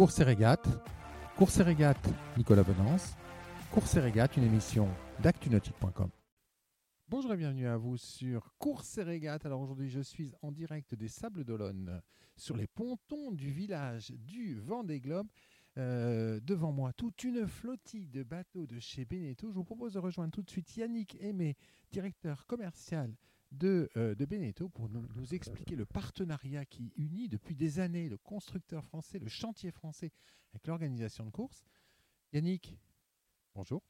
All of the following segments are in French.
Course et régate. Course et régate, Nicolas Bonance. Course et régate, une émission d'actunautique.com. Bonjour et bienvenue à vous sur Course et régate. Alors aujourd'hui, je suis en direct des Sables d'Olonne sur les pontons du village du Vendée Globe. Euh, devant moi, toute une flottille de bateaux de chez Beneteau. Je vous propose de rejoindre tout de suite Yannick Aimé, directeur commercial de, euh, de Beneteau, pour nous, nous expliquer le partenariat qui unit depuis des années le constructeur français, le chantier français avec l'organisation de course. Yannick, bonjour.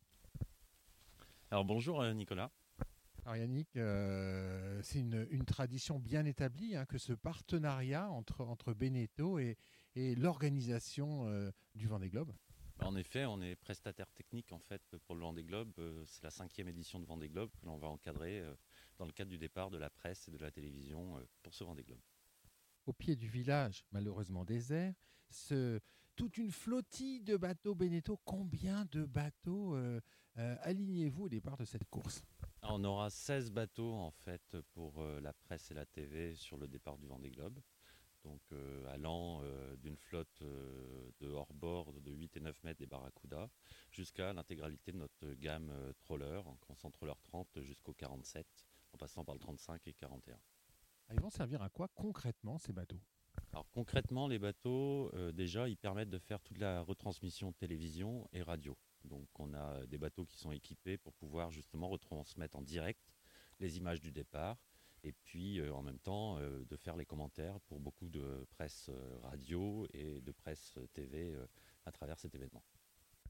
Alors bonjour euh, Nicolas. Alors Yannick, euh, c'est une, une tradition bien établie hein, que ce partenariat entre, entre Beneteau et, et l'organisation euh, du Vendée Globe. En effet, on est prestataire technique en fait pour le Vendée Globe. C'est la cinquième édition de Vendée Globe que l'on va encadrer dans le cadre du départ de la presse et de la télévision euh, pour ce Vendée Globe. Au pied du village, malheureusement désert, ce, toute une flottille de bateaux Beneteau. Combien de bateaux euh, euh, alignez-vous au départ de cette course? Alors, on aura 16 bateaux en fait pour euh, la presse et la TV sur le départ du Vendée Globe. Donc allant d'une flotte de hors-bord de 8 et 9 mètres des Barracuda jusqu'à l'intégralité de notre gamme troller, en troller 30 jusqu'au 47, en passant par le 35 et 41. Ah, Ils vont servir à quoi concrètement ces bateaux? Alors concrètement, les bateaux, euh, déjà, ils permettent de faire toute la retransmission télévision et radio. Donc on a des bateaux qui sont équipés pour pouvoir justement retransmettre en direct les images du départ et puis euh, en même temps euh, de faire les commentaires pour beaucoup de presse euh, radio et de presse euh, TV euh, à travers cet événement.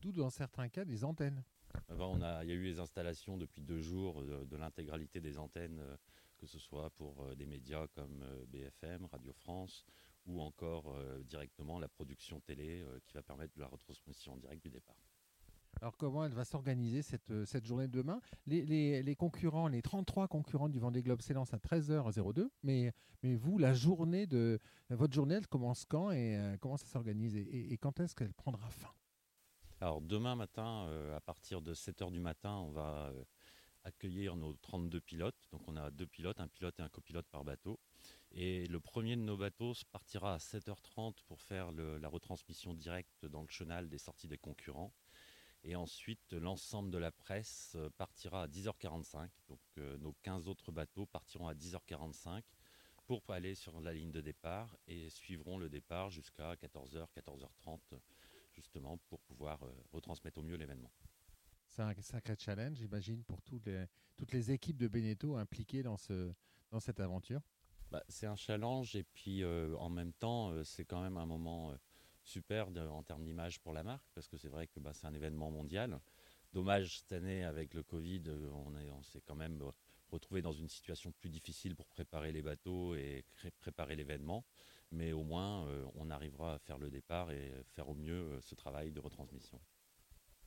D'où dans certains cas des antennes. Avant, il y a eu les installations depuis deux jours de, l'intégralité des antennes, euh, que ce soit pour euh, des médias comme euh, BFM, Radio France, ou encore directement la production télé qui va permettre de la retransmission en direct du départ. Alors comment elle va s'organiser cette, journée de demain? Les, concurrents, les 33 concurrents du Vendée Globe s'élancent à 13h02, mais, vous, la journée de votre journée, elle commence quand et comment ça s'organise et quand est-ce qu'elle prendra fin? Alors demain matin, euh, à partir de 7h du matin, on va euh, accueillir nos 32 pilotes. Donc on a deux pilotes, un pilote et un copilote par bateau. Et le premier de nos bateaux partira à 7h30 pour faire la retransmission directe dans le chenal des sorties des concurrents. Et ensuite, l'ensemble de la presse euh, partira à 10h45. Donc nos 15 autres bateaux partiront à 10h45 pour aller sur la ligne de départ et suivront le départ jusqu'à 14h, 14h30 justement pour pouvoir euh, retransmettre au mieux l'événement. C'est un sacré challenge, j'imagine, pour toutes les, toutes les équipes de Beneteau impliquées dans, ce, dans cette aventure. Bah, c'est un challenge et puis euh, en même temps, euh, c'est quand même un moment euh, super de- en termes d'image pour la marque parce que c'est vrai que bah, c'est un événement mondial. Dommage cette année avec le Covid, on est- on s'est quand même euh, retrouvé dans une situation plus difficile pour préparer les bateaux et préparer l'événement. Mais au moins, euh, on arrivera à faire le départ et faire au mieux euh, ce travail de retransmission.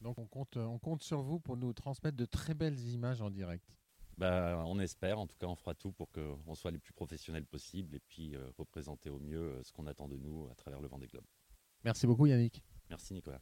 Donc on compte, on compte sur vous pour nous transmettre de très belles images en direct. Bah, on espère, en tout cas on fera tout pour qu'on soit les plus professionnels possible et puis euh, représenter au mieux euh, ce qu'on attend de nous à travers le Vendée Globe. Merci beaucoup Yannick. Merci Nicolas.